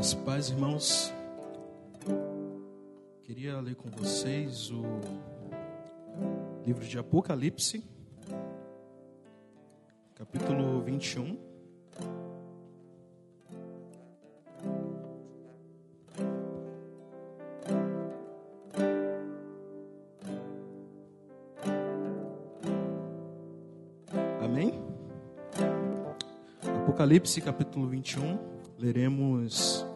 As paz, irmãos. Queria ler com vocês o livro de Apocalipse, capítulo 21. Amém? Apocalipse, capítulo 21, leremos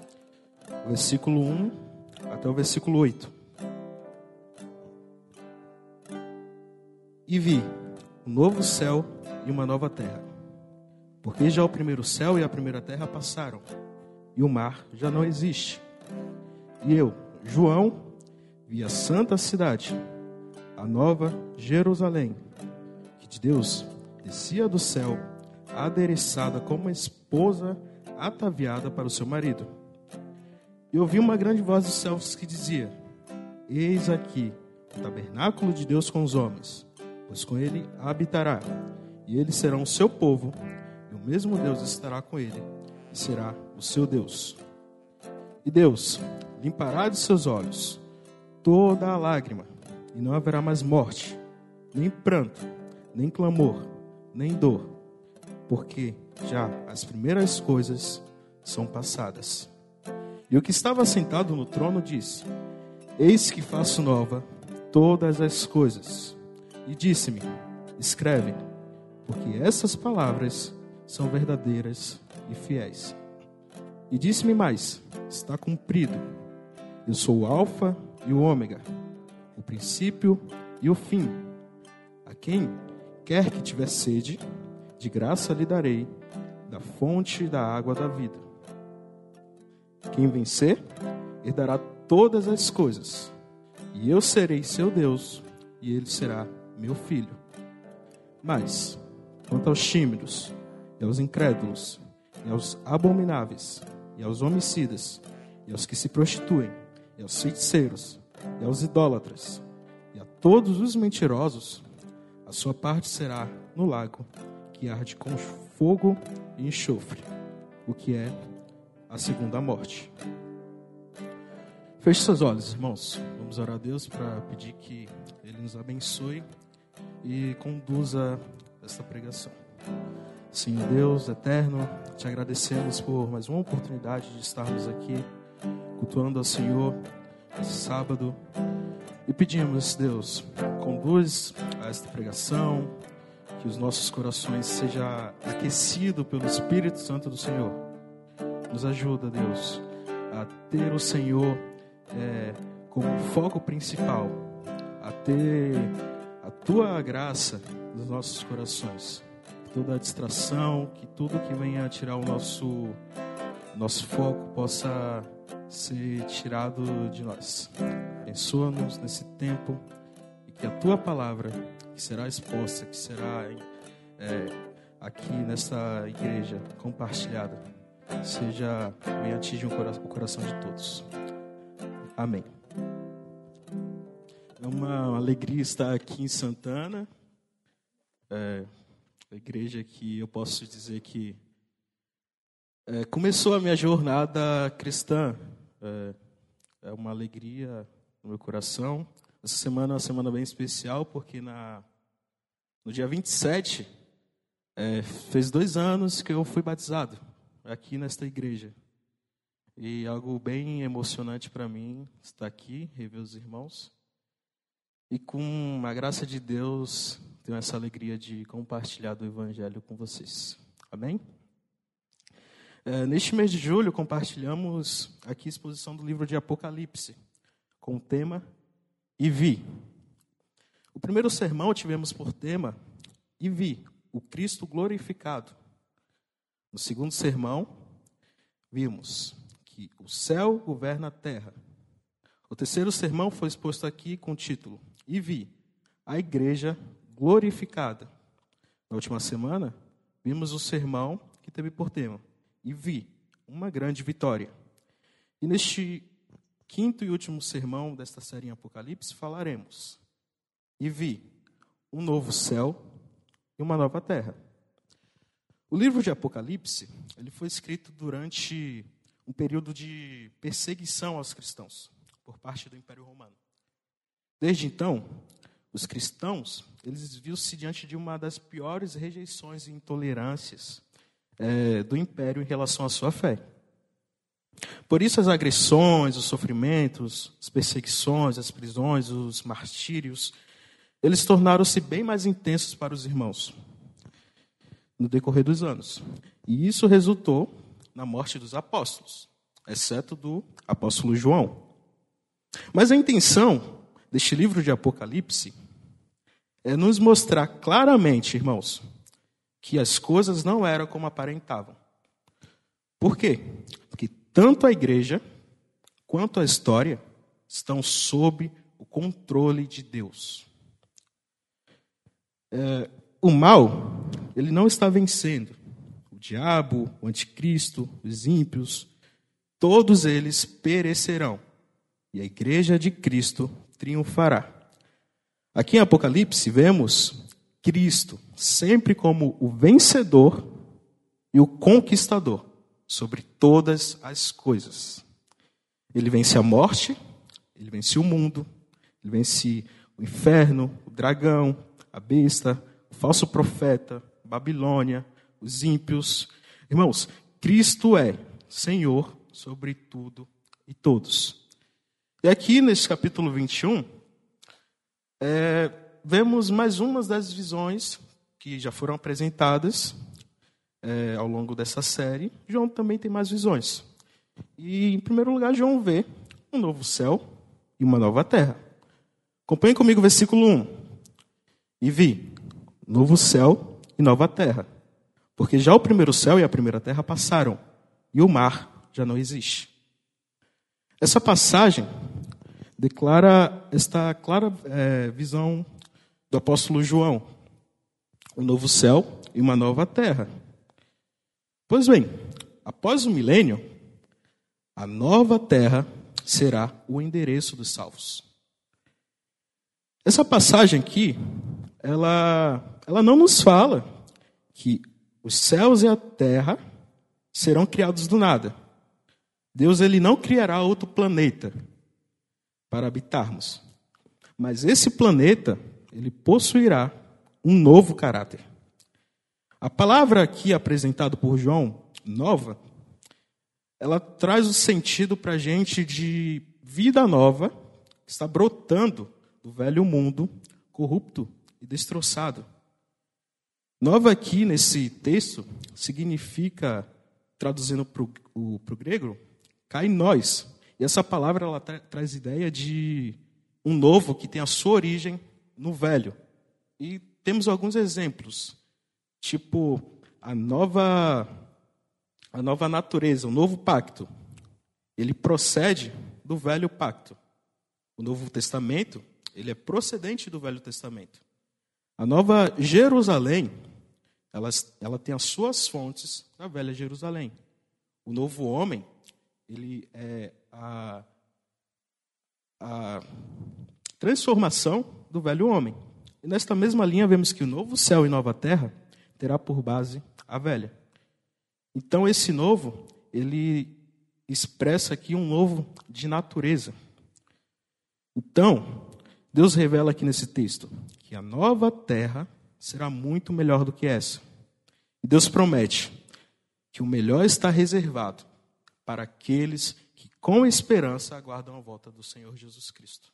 versículo 1 até o versículo 8. E vi um novo céu e uma nova terra, porque já o primeiro céu e a primeira terra passaram, e o mar já não existe. E eu, João, vi a santa cidade, a nova Jerusalém, que de Deus descia do céu, adereçada como esposa ataviada para o seu marido. E ouvi uma grande voz dos céus que dizia: Eis aqui o tabernáculo de Deus com os homens, pois com ele habitará, e eles serão o seu povo, e o mesmo Deus estará com ele, e será o seu Deus. E Deus limpará de seus olhos toda a lágrima, e não haverá mais morte, nem pranto, nem clamor, nem dor, porque já as primeiras coisas são passadas. E o que estava sentado no trono disse: Eis que faço nova todas as coisas. E disse-me: Escreve, porque essas palavras são verdadeiras e fiéis. E disse-me mais: Está cumprido. Eu sou o Alfa e o Ômega, o princípio e o fim. A quem quer que tiver sede, de graça lhe darei da fonte da água da vida. Quem vencer, herdará todas as coisas, e eu serei seu Deus, e ele será meu filho. Mas, quanto aos tímidos, e aos incrédulos, e aos abomináveis, e aos homicidas, e aos que se prostituem, e aos feiticeiros, e aos idólatras, e a todos os mentirosos, a sua parte será no lago que arde com fogo e enxofre, o que é a segunda morte. Feche seus olhos, irmãos. Vamos orar a Deus para pedir que Ele nos abençoe e conduza esta pregação. Senhor Deus eterno, te agradecemos por mais uma oportunidade de estarmos aqui cultuando ao Senhor esse sábado e pedimos, Deus, conduz a esta pregação, que os nossos corações sejam aquecidos pelo Espírito Santo do Senhor nos ajuda, Deus, a ter o Senhor é, como foco principal, a ter a tua graça nos nossos corações. Toda a distração, que tudo que venha tirar o nosso, nosso foco possa ser tirado de nós. Abençoa-nos nesse tempo e que a tua palavra, que será exposta, que será é, aqui nesta igreja compartilhada, seja bem atinja o coração de todos. Amém. É uma alegria estar aqui em Santana, é, a igreja que eu posso dizer que é, começou a minha jornada cristã. É, é, uma alegria no meu coração. Essa semana é uma semana bem especial, porque na, no dia 27 é, fez dois anos que eu fui batizado aqui nesta igreja. E algo bem emocionante para mim estar aqui, rever os irmãos. E com a graça de Deus, tenho essa alegria de compartilhar do Evangelho com vocês. Amém? É, neste mês de julho, compartilhamos aqui a exposição do livro de Apocalipse, com o tema E Vi. O primeiro sermão tivemos por tema E Vi, o Cristo glorificado. No segundo sermão, vimos que o céu governa a terra. O terceiro sermão foi exposto aqui com o título E vi a igreja glorificada. Na última semana, vimos o sermão que teve por tema E vi uma grande vitória. E neste quinto e último sermão desta série em Apocalipse, falaremos E vi um novo céu e uma nova terra. O livro de Apocalipse ele foi escrito durante um período de perseguição aos cristãos por parte do Império Romano. Desde então, os cristãos eles viam-se diante de uma das piores rejeições e intolerâncias é, do Império em relação à sua fé. Por isso, as agressões, os sofrimentos, as perseguições, as prisões, os martírios, eles tornaram-se bem mais intensos para os irmãos no decorrer dos anos. E isso resultou na morte dos apóstolos, exceto do apóstolo João. Mas a intenção deste livro de Apocalipse é nos mostrar claramente, irmãos, que as coisas não eram como aparentavam. Por quê? Porque tanto a igreja quanto a história estão sob o controle de Deus. É, o mal, ele não está vencendo. O diabo, o anticristo, os ímpios, todos eles perecerão. E a igreja de Cristo triunfará. Aqui em Apocalipse vemos Cristo sempre como o vencedor e o conquistador sobre todas as coisas. Ele vence a morte, ele vence o mundo, ele vence o inferno, o dragão, a besta, falso profeta, Babilônia, os ímpios. Irmãos, Cristo é Senhor sobre tudo e todos. E aqui nesse capítulo 21, é, vemos mais umas das visões que já foram apresentadas é, ao longo dessa série. João também tem mais visões. E, em primeiro lugar, João vê um novo céu e uma nova terra. Acompanhe comigo o versículo 1. E vi novo céu e nova terra. Porque já o primeiro céu e a primeira terra passaram, e o mar já não existe. Essa passagem declara esta clara é, visão do apóstolo João: um novo céu e uma nova terra. Pois bem, após o milênio, a nova terra será o endereço dos salvos. Essa passagem aqui, ela, ela não nos fala que os céus e a terra serão criados do nada. Deus ele não criará outro planeta para habitarmos. Mas esse planeta, ele possuirá um novo caráter. A palavra aqui apresentada por João, nova, ela traz o sentido para a gente de vida nova que está brotando do velho mundo corrupto e destroçado. Nova aqui nesse texto significa, traduzindo para o grego, cai nós, e essa palavra ela tra traz ideia de um novo que tem a sua origem no velho. E temos alguns exemplos, tipo a nova a nova natureza, o novo pacto. Ele procede do velho pacto. O Novo Testamento, ele é procedente do Velho Testamento. A nova Jerusalém, ela, ela tem as suas fontes na velha Jerusalém. O novo homem, ele é a, a transformação do velho homem. E nesta mesma linha vemos que o novo céu e nova terra terá por base a velha. Então esse novo, ele expressa aqui um novo de natureza. Então, Deus revela aqui nesse texto que a nova terra será muito melhor do que essa. E Deus promete que o melhor está reservado para aqueles com esperança aguardam a volta do Senhor Jesus Cristo.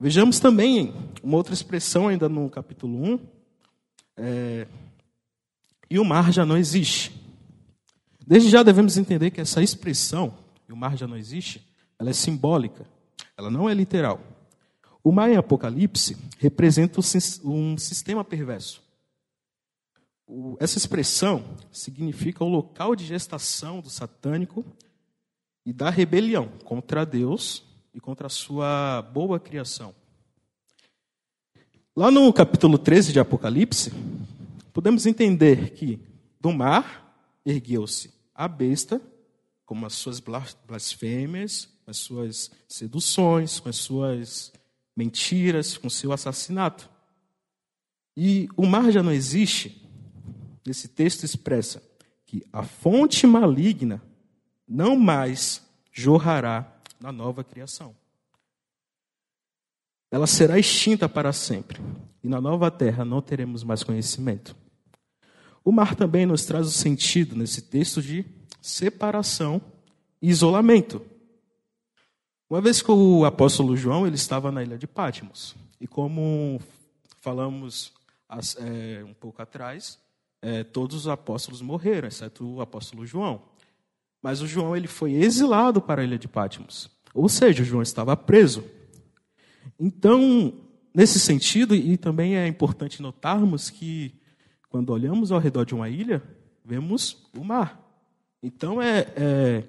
Vejamos também uma outra expressão ainda no capítulo 1. É, e o mar já não existe. Desde já devemos entender que essa expressão, e o mar já não existe, ela é simbólica, ela não é literal. O mar em Apocalipse representa um sistema perverso. Essa expressão significa o local de gestação do satânico e da rebelião contra Deus e contra a sua boa criação. Lá no capítulo 13 de Apocalipse, podemos entender que do mar ergueu-se a besta, com as suas blasfêmias, com as suas seduções, com as suas mentiras, com seu assassinato. E o mar já não existe. Esse texto expressa que a fonte maligna não mais jorrará na nova criação. Ela será extinta para sempre, e na nova terra não teremos mais conhecimento. O mar também nos traz o sentido nesse texto de separação e isolamento. Uma vez que o apóstolo João ele estava na ilha de Pátimos, e como falamos é, um pouco atrás, é, todos os apóstolos morreram, exceto o apóstolo João. Mas o João ele foi exilado para a ilha de Pátimos, ou seja, o João estava preso. Então, nesse sentido, e também é importante notarmos que quando olhamos ao redor de uma ilha, vemos o mar. Então é, é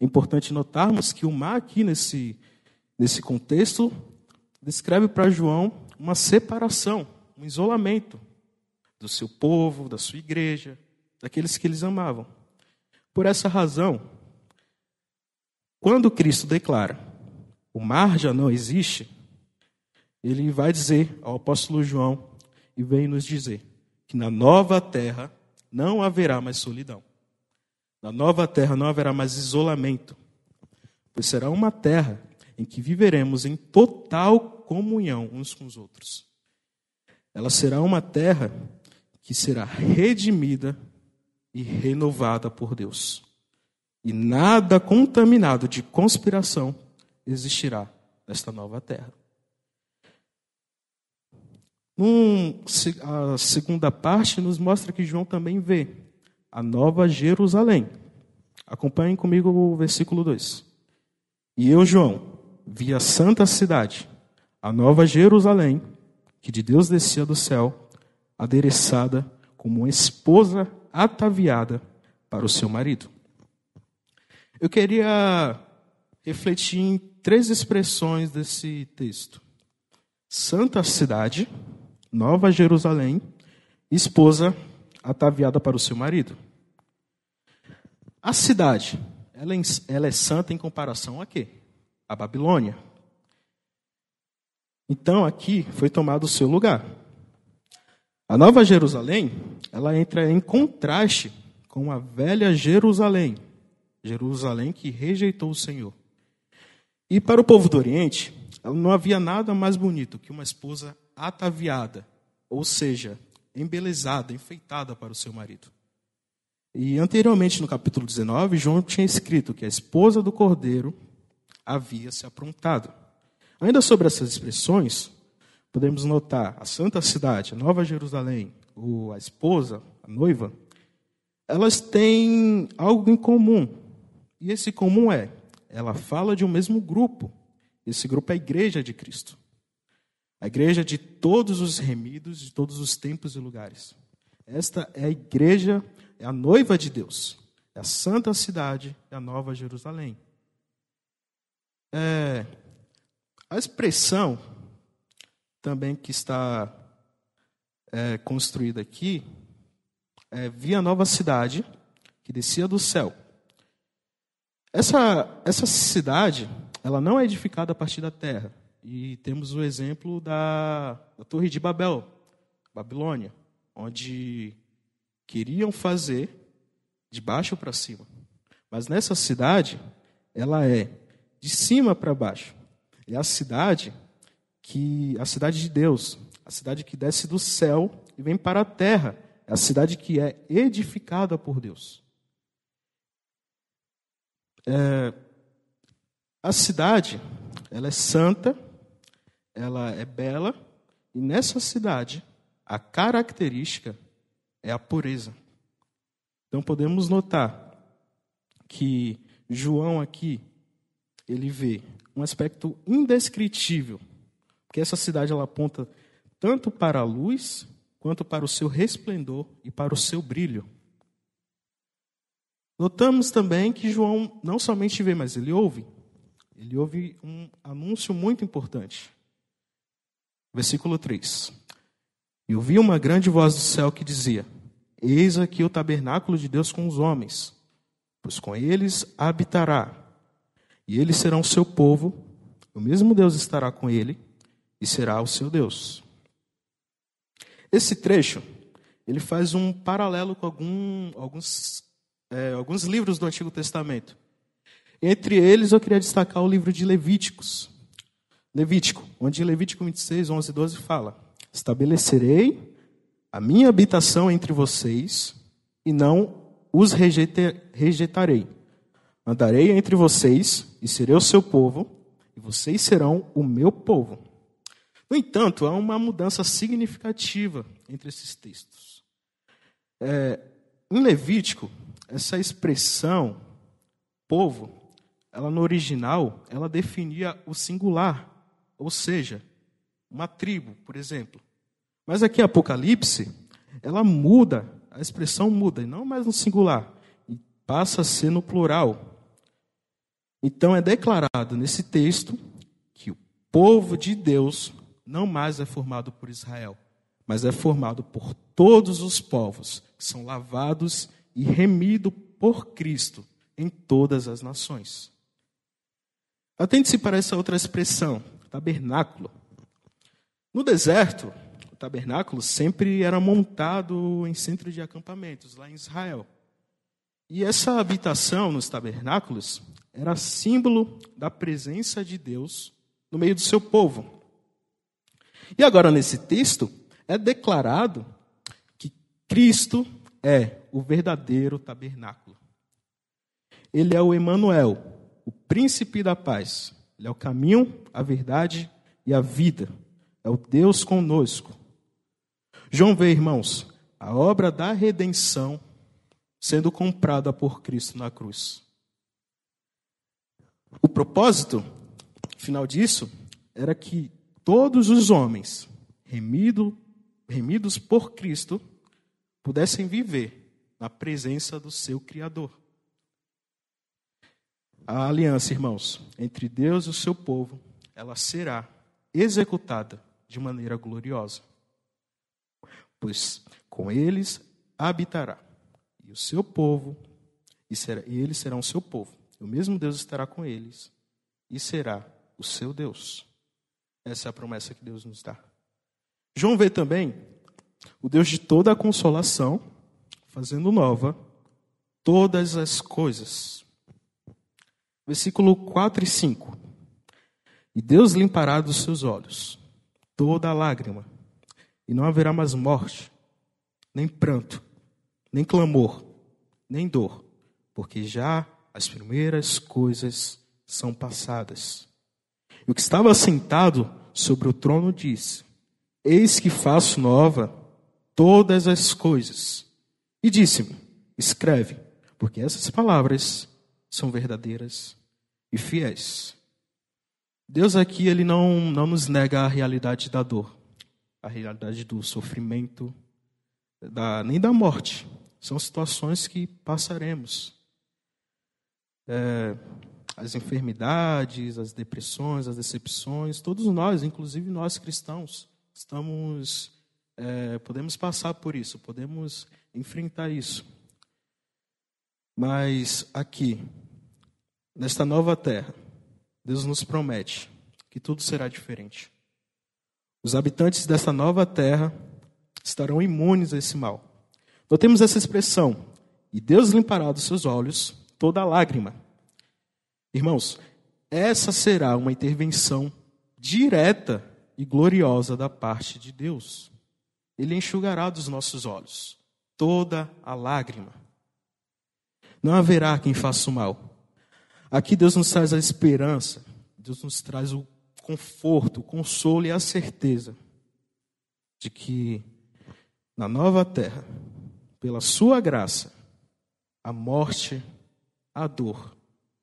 importante notarmos que o mar aqui nesse, nesse contexto descreve para João uma separação, um isolamento do seu povo, da sua igreja, daqueles que eles amavam. Por essa razão, quando Cristo declara o mar já não existe, ele vai dizer ao apóstolo João e vem nos dizer que na nova terra não haverá mais solidão. Na nova terra não haverá mais isolamento, pois será uma terra em que viveremos em total comunhão uns com os outros. Ela será uma terra que será redimida e renovada por Deus. E nada contaminado de conspiração existirá nesta nova terra. Num, a segunda parte nos mostra que João também vê a nova Jerusalém. Acompanhem comigo o versículo 2. E eu, João, vi a santa cidade, a nova Jerusalém, que de Deus descia do céu adereçada como uma esposa ataviada para o seu marido. Eu queria refletir em três expressões desse texto: Santa Cidade, Nova Jerusalém, esposa ataviada para o seu marido. A cidade, ela é, ela é santa em comparação a quê? A Babilônia. Então aqui foi tomado o seu lugar. A Nova Jerusalém, ela entra em contraste com a velha Jerusalém, Jerusalém que rejeitou o Senhor. E para o povo do Oriente, não havia nada mais bonito que uma esposa ataviada, ou seja, embelezada, enfeitada para o seu marido. E anteriormente, no capítulo 19, João tinha escrito que a esposa do cordeiro havia se aprontado. Ainda sobre essas expressões, podemos notar a Santa Cidade, a Nova Jerusalém, ou a esposa, a noiva, elas têm algo em comum. E esse comum é, ela fala de um mesmo grupo. Esse grupo é a igreja de Cristo. A igreja de todos os remidos, de todos os tempos e lugares. Esta é a igreja, é a noiva de Deus. É a santa cidade, é a nova Jerusalém. É, a expressão também que está é, construída aqui é, via nova cidade que descia do céu. Essa, essa cidade, ela não é edificada a partir da terra. E temos o exemplo da, da Torre de Babel, Babilônia, onde queriam fazer de baixo para cima. Mas nessa cidade, ela é de cima para baixo. É a cidade que a cidade de Deus, a cidade que desce do céu e vem para a terra, é a cidade que é edificada por Deus. É, a cidade, ela é santa, ela é bela, e nessa cidade, a característica é a pureza. Então podemos notar que João aqui, ele vê um aspecto indescritível porque essa cidade ela aponta tanto para a luz, quanto para o seu resplendor e para o seu brilho. Notamos também que João não somente vê, mas ele ouve. Ele ouve um anúncio muito importante. Versículo 3. E ouvi uma grande voz do céu que dizia: Eis aqui o tabernáculo de Deus com os homens, pois com eles habitará, e eles serão seu povo, o mesmo Deus estará com ele, e será o seu Deus. Esse trecho ele faz um paralelo com algum, alguns, é, alguns livros do Antigo Testamento, Entre eles, eu queria destacar o livro de Levíticos. Levítico, onde Levítico 26, 11 e 12 fala: Estabelecerei a minha habitação entre vocês e não os rejeitarei. Andarei entre vocês e serei o seu povo, e vocês serão o meu povo. No entanto, há uma mudança significativa entre esses textos. É, em Levítico, essa expressão povo, ela no original, ela definia o singular, ou seja, uma tribo, por exemplo. Mas aqui em Apocalipse, ela muda, a expressão muda, e não mais no singular, passa a ser no plural. Então é declarado nesse texto que o povo de Deus não mais é formado por Israel, mas é formado por todos os povos que são lavados e remidos por Cristo em todas as nações. Atente-se para essa outra expressão, tabernáculo. No deserto, o tabernáculo sempre era montado em centro de acampamentos, lá em Israel. E essa habitação nos tabernáculos era símbolo da presença de Deus no meio do seu povo. E agora, nesse texto, é declarado que Cristo é o verdadeiro tabernáculo. Ele é o Emanuel, o príncipe da paz. Ele é o caminho, a verdade e a vida. É o Deus conosco. João vê, irmãos, a obra da redenção sendo comprada por Cristo na cruz. O propósito final disso era que todos os homens, remido, remidos por Cristo, pudessem viver na presença do seu Criador. A aliança, irmãos, entre Deus e o seu povo, ela será executada de maneira gloriosa. Pois com eles habitará, e o seu povo, e, será, e eles serão o seu povo. O mesmo Deus estará com eles, e será o seu Deus. Essa é a promessa que Deus nos dá. João vê também o Deus de toda a consolação, fazendo nova todas as coisas. Versículo 4 e 5. E Deus limpará dos seus olhos toda a lágrima, e não haverá mais morte, nem pranto, nem clamor, nem dor, porque já as primeiras coisas são passadas. E o que estava sentado sobre o trono disse: Eis que faço nova todas as coisas. E disse-me: Escreve, porque essas palavras são verdadeiras e fiéis. Deus aqui ele não, não nos nega a realidade da dor, a realidade do sofrimento, da, nem da morte. São situações que passaremos. É, as enfermidades, as depressões, as decepções, todos nós, inclusive nós cristãos, estamos, é, podemos passar por isso, podemos enfrentar isso. Mas aqui, nesta nova terra, Deus nos promete que tudo será diferente. Os habitantes desta nova terra estarão imunes a esse mal. Notemos essa expressão: e Deus limpará dos seus olhos toda lágrima Irmãos, essa será uma intervenção direta e gloriosa da parte de Deus. Ele enxugará dos nossos olhos toda a lágrima. Não haverá quem faça o mal. Aqui Deus nos traz a esperança, Deus nos traz o conforto, o consolo e a certeza de que na nova terra, pela sua graça, a morte, a dor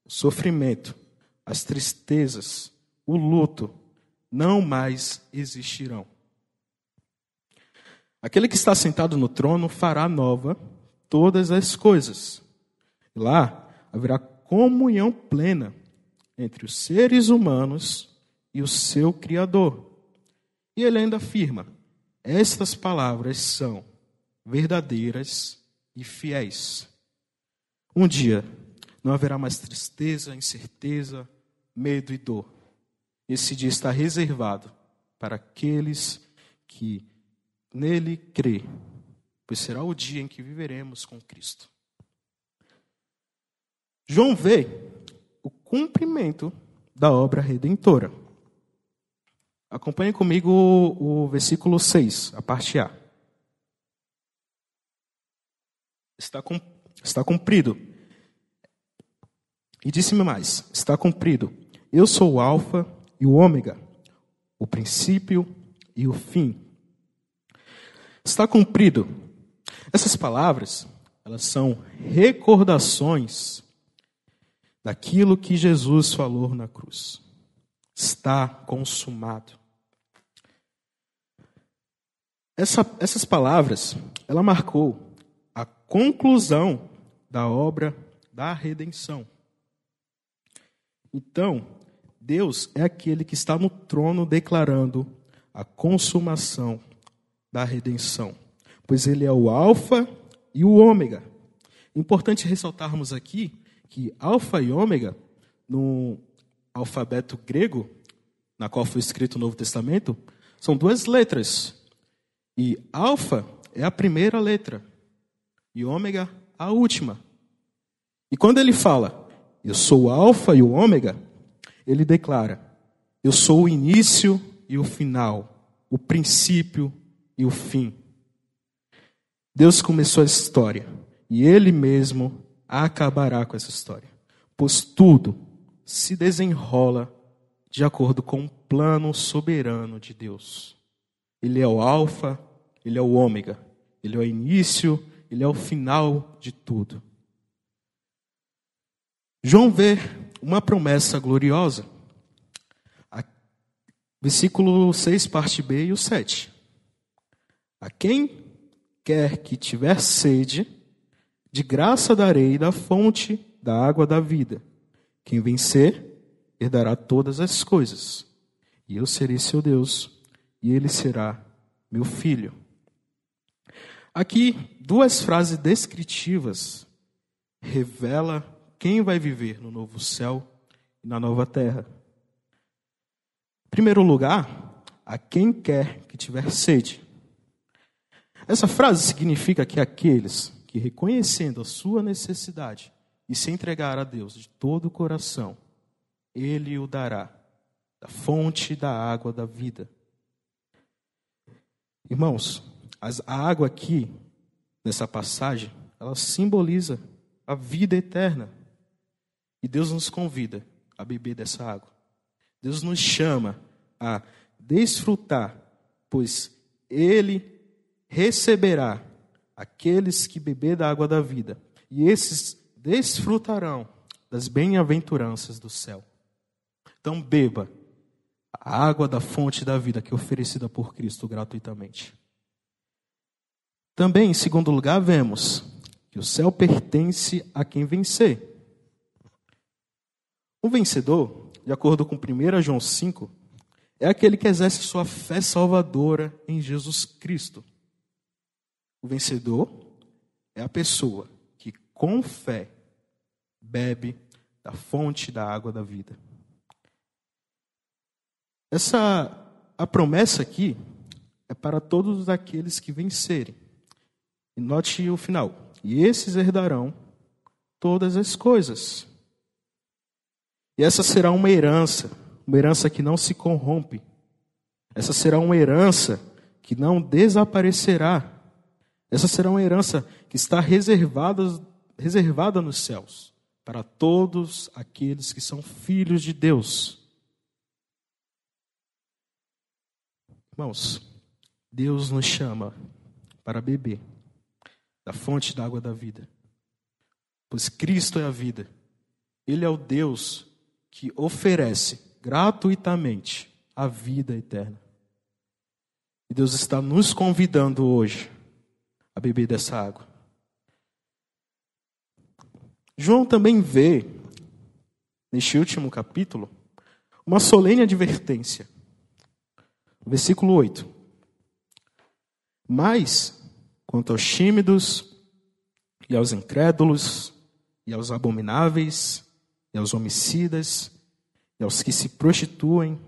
o sofrimento, as tristezas, o luto não mais existirão. Aquele que está sentado no trono fará nova todas as coisas. Lá haverá comunhão plena entre os seres humanos e o seu Criador. E ele ainda afirma: estas palavras são verdadeiras e fiéis. Um dia não haverá mais tristeza, incerteza, medo e dor. Esse dia está reservado para aqueles que nele crê, pois será o dia em que viveremos com Cristo. João vê o cumprimento da obra redentora. Acompanhe comigo o, versículo 6, a parte A. Está, está cumprido. E disse-me mais: está cumprido. Eu sou o Alfa e o Ômega, o princípio e o fim. Está cumprido. Essas palavras, elas são recordações daquilo que Jesus falou na cruz. Está consumado. Essa, essas palavras, ela marcou a conclusão da obra da redenção. Então, Deus é aquele que está no trono declarando a consumação da redenção, pois ele é o alfa e o ômega. Importante ressaltarmos aqui que alfa e ômega, no alfabeto grego, na qual foi escrito o Novo Testamento, são duas letras. E alfa é a primeira letra e ômega a última. E quando ele fala, eu sou o alfa e o ômega, ele declara, eu sou o início e o final, o princípio e o fim. Deus começou a história e ele mesmo acabará com essa história, pois tudo se desenrola de acordo com o plano soberano de Deus. Ele é o Alfa, ele é o Ômega, ele é o início, ele é o final de tudo. João vê uma promessa gloriosa. Versículo 6, parte B e o 7. A quem quer que tiver sede, de graça darei da fonte da água da vida. Quem vencer, herdará todas as coisas. E eu serei seu Deus, e ele será meu filho. Aqui, duas frases descritivas revela quem vai viver no novo céu e na nova terra. Em primeiro lugar, a quem quer que tiver sede. Essa frase significa que aqueles que, reconhecendo a sua necessidade e se entregar a Deus de todo o coração, Ele o dará da fonte da água da vida. Irmãos, a água aqui, nessa passagem, ela simboliza a vida eterna. E Deus nos convida a beber dessa água. Deus nos chama a desfrutar, pois Ele receberá aqueles que beber da água da vida, e esses desfrutarão das bem-aventuranças do céu. Então beba a água da fonte da vida que é oferecida por Cristo gratuitamente. Também, em segundo lugar, vemos que o céu pertence a quem vencer. O vencedor, de acordo com 1 João 5, é aquele que exerce sua fé salvadora em Jesus Cristo. O vencedor é a pessoa que, com fé, bebe da fonte da água da vida. Essa a promessa aqui é para todos aqueles que vencerem. E note o final. E esses herdarão todas as coisas. E essa será uma herança, uma herança que não se corrompe. Essa será uma herança que não desaparecerá. Essa será uma herança que está reservada, reservada nos céus para todos aqueles que são filhos de Deus. Irmãos, Deus nos chama para beber da fonte da água da vida, pois Cristo é a vida. Ele é o Deus que oferece gratuitamente a vida eterna. E Deus está nos convidando hoje a beber dessa água. João também vê, neste último capítulo, uma solene advertência. Versículo 8. Mas, quanto aos tímidos, e aos incrédulos, e aos abomináveis, e aos homicidas, e aos que se prostituem,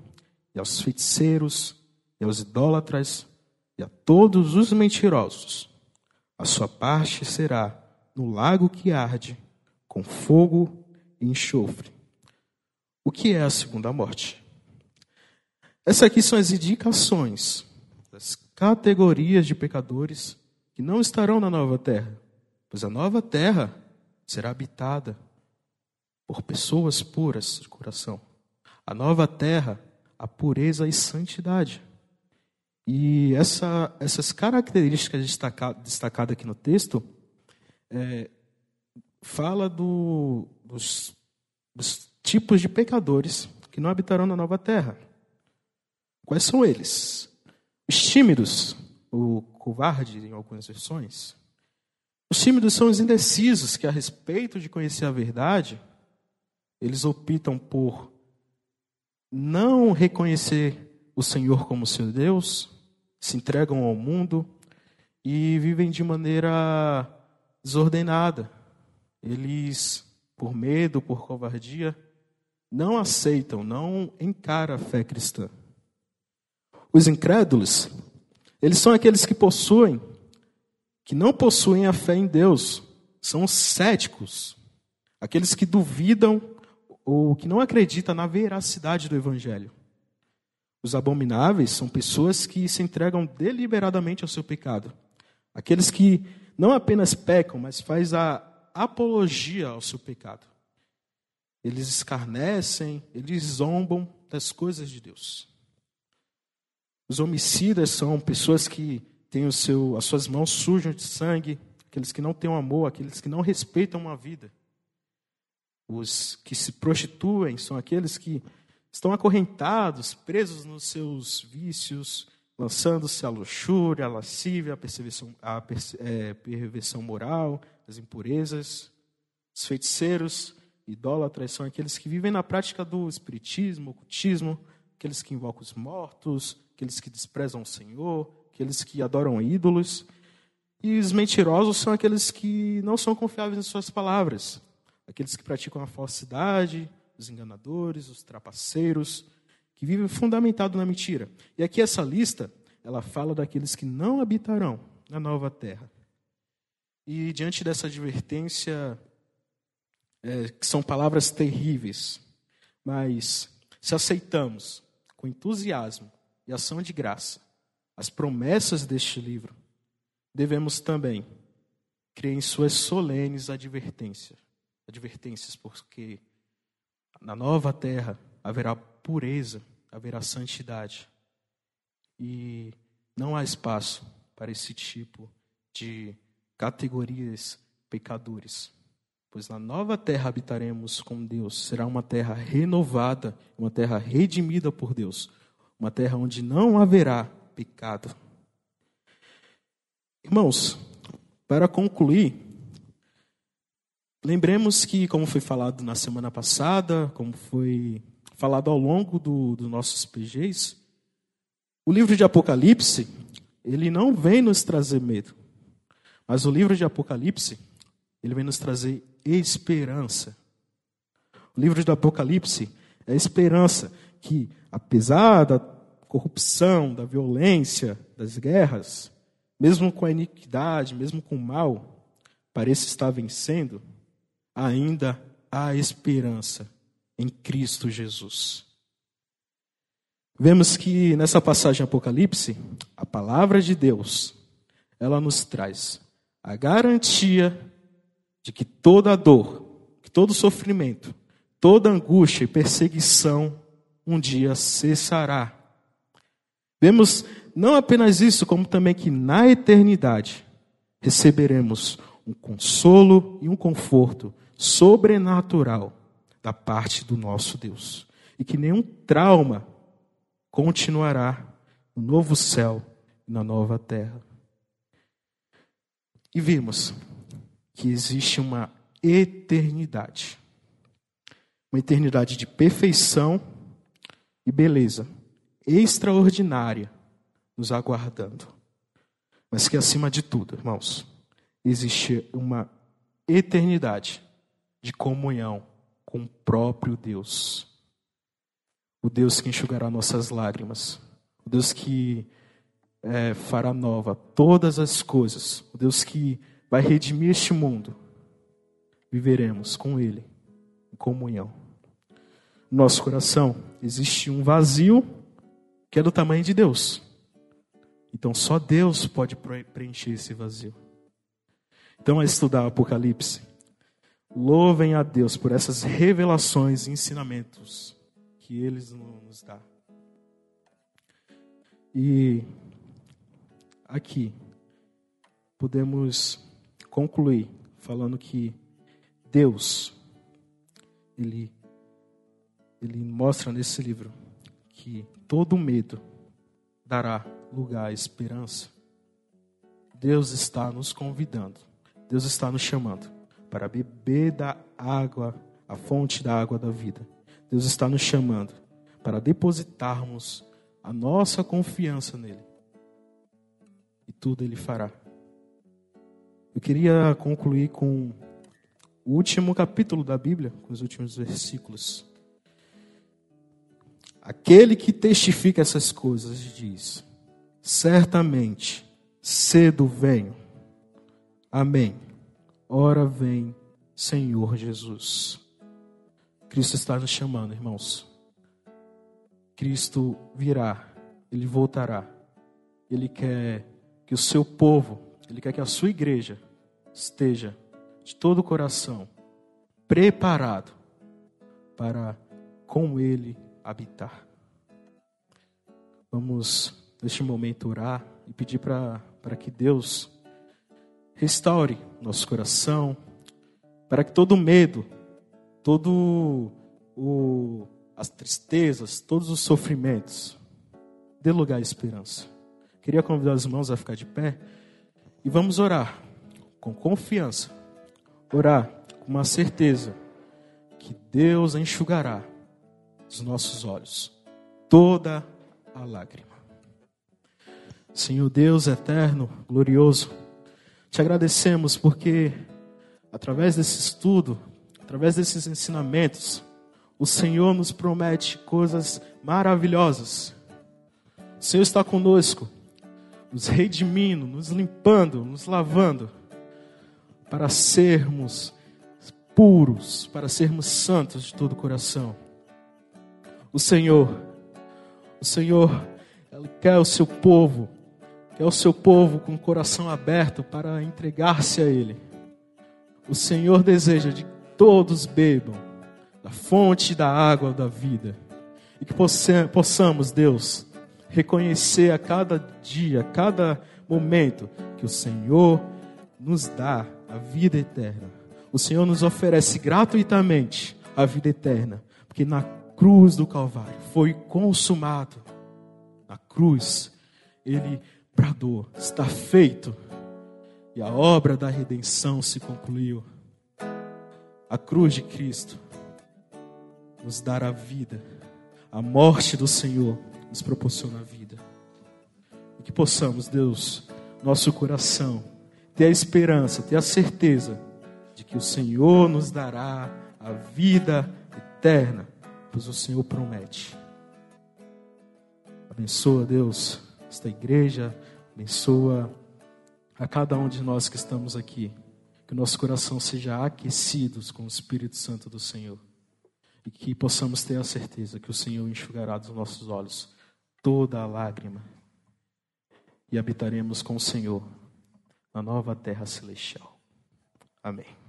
e aos feiticeiros, e aos idólatras, e a todos os mentirosos, a sua parte será no lago que arde, com fogo e enxofre, O que é a segunda morte? Essas aqui são as indicações das categorias de pecadores que não estarão na nova terra, pois a nova terra será habitada por pessoas puras de coração. A nova terra, a pureza e santidade. E essa, essas características destacadas destacada aqui no texto é, fala do, dos, dos tipos de pecadores que não habitarão na nova terra. Quais são eles? Os tímidos, o covarde em algumas versões. Os tímidos são os indecisos que, a respeito de conhecer a verdade, eles optam por não reconhecer o Senhor como seu Deus, se entregam ao mundo e vivem de maneira desordenada. Eles, por medo, por covardia, não aceitam, não encaram a fé cristã. Os incrédulos, eles são aqueles que possuem, que não possuem a fé em Deus, são os céticos, aqueles que duvidam ou que não acreditam na veracidade do Evangelho. Os abomináveis são pessoas que se entregam deliberadamente ao seu pecado, aqueles que não apenas pecam, mas faz a apologia ao seu pecado. Eles escarnecem, eles zombam das coisas de Deus. Os homicidas são pessoas que têm o seu, as suas mãos sujas de sangue, aqueles que não têm amor, aqueles que não respeitam uma vida. Os que se prostituem são aqueles que estão acorrentados, presos nos seus vícios, lançando-se à luxúria, à lascívia, à à é, perversão moral, às impurezas. Os feiticeiros, idólatras, são aqueles que vivem na prática do espiritismo, ocultismo, aqueles que invocam os mortos, aqueles que desprezam o Senhor, aqueles que adoram ídolos. E os mentirosos são aqueles que não são confiáveis em suas palavras, aqueles que praticam a falsidade, os enganadores, os trapaceiros, que vivem fundamentado na mentira. E aqui essa lista, ela fala daqueles que não habitarão na nova terra. E diante dessa advertência, é, que são palavras terríveis, mas se aceitamos com entusiasmo e ação de graça as promessas deste livro, devemos também crer em suas solenes advertências, advertências, porque na nova terra haverá pureza, haverá santidade. E não há espaço para esse tipo de categorias pecadores. Pois na nova terra habitaremos com Deus. Será uma terra renovada, uma terra redimida por Deus. Uma terra onde não haverá pecado. Irmãos, para concluir, lembremos que, como foi falado na semana passada, como foi falado ao longo dos do nossos PGs, o livro de Apocalipse, ele não vem nos trazer medo, mas o livro de Apocalipse, ele vem nos trazer esperança. O livro do Apocalipse é a esperança que, apesar da corrupção, da violência, das guerras, mesmo com a iniquidade, mesmo com o mal, parece estar vencendo, ainda há esperança em Cristo Jesus. Vemos que nessa passagem Apocalipse, a palavra de Deus, ela nos traz a garantia de que toda dor, que todo sofrimento, toda angústia e perseguição um dia cessará. Vemos não apenas isso, como também que na eternidade receberemos um consolo e um conforto sobrenatural da parte do nosso Deus. E que nenhum trauma continuará no novo céu e na nova terra. E vimos que existe uma eternidade. Uma eternidade de perfeição e beleza extraordinária nos aguardando. Mas que acima de tudo, irmãos, existe uma eternidade de comunhão com o próprio Deus. O Deus que enxugará nossas lágrimas. O Deus que é, fará nova todas as coisas. O Deus que vai redimir este mundo. Viveremos com Ele em comunhão. no nosso coração existe um vazio que é do tamanho de Deus. Então só Deus pode preencher esse vazio. Então, a estudar o Apocalipse, louvem a Deus por essas revelações e ensinamentos que Ele nos dá. E aqui podemos concluir falando que Deus, Ele, Ele mostra nesse livro que todo medo dará lugar à esperança. Deus está nos convidando, Deus está nos chamando para beber da água, a fonte da água da vida. Deus está nos chamando para depositarmos a nossa confiança nele. E tudo ele fará. Eu queria concluir com o último capítulo da Bíblia, com os últimos versículos. Aquele que testifica essas coisas diz: Certamente, cedo venho. Amém. Ora vem, Senhor Jesus. Cristo está nos chamando, irmãos. Cristo virá, ele voltará. Ele quer que o seu povo, ele quer que a sua igreja esteja de todo o coração preparado para com ele habitar. Vamos neste momento orar e pedir para que Deus restaure nosso coração, para que todo medo, todo o as tristezas, todos os sofrimentos, dê lugar à esperança. Queria convidar os irmãos a ficar de pé e vamos orar com confiança, orar com uma certeza que Deus enxugará dos nossos olhos toda a lágrima. Senhor Deus eterno, glorioso, te agradecemos porque através desse estudo, através desses ensinamentos, o Senhor nos promete coisas maravilhosas. O Senhor está conosco, nos redimindo, nos limpando, nos lavando, para sermos puros, para sermos santos de todo o coração. O Senhor, o Senhor, Ele quer o seu povo, quer o seu povo com o coração aberto para entregar-se a Ele. O Senhor deseja de que todos bebam da fonte da água da vida. E que possamos, Deus, reconhecer a cada dia, a cada momento, que o Senhor nos dá a vida eterna. O Senhor nos oferece gratuitamente a vida eterna, porque na cruz do Calvário foi consumado. Na cruz, Ele bradou: está feito. E a obra da redenção se concluiu. A cruz de Cristo nos dar a vida. A morte do Senhor nos proporciona a vida. E que possamos, Deus, nosso coração, ter a esperança, ter a certeza de que o Senhor nos dará a vida eterna, pois o Senhor promete. Abençoa, Deus, esta igreja, abençoa a cada um de nós que estamos aqui. Que o nosso coração seja aquecido com o Espírito Santo do Senhor e que possamos ter a certeza que o Senhor enxugará dos nossos olhos toda a lágrima e habitaremos com o Senhor na nova terra celestial. Amém.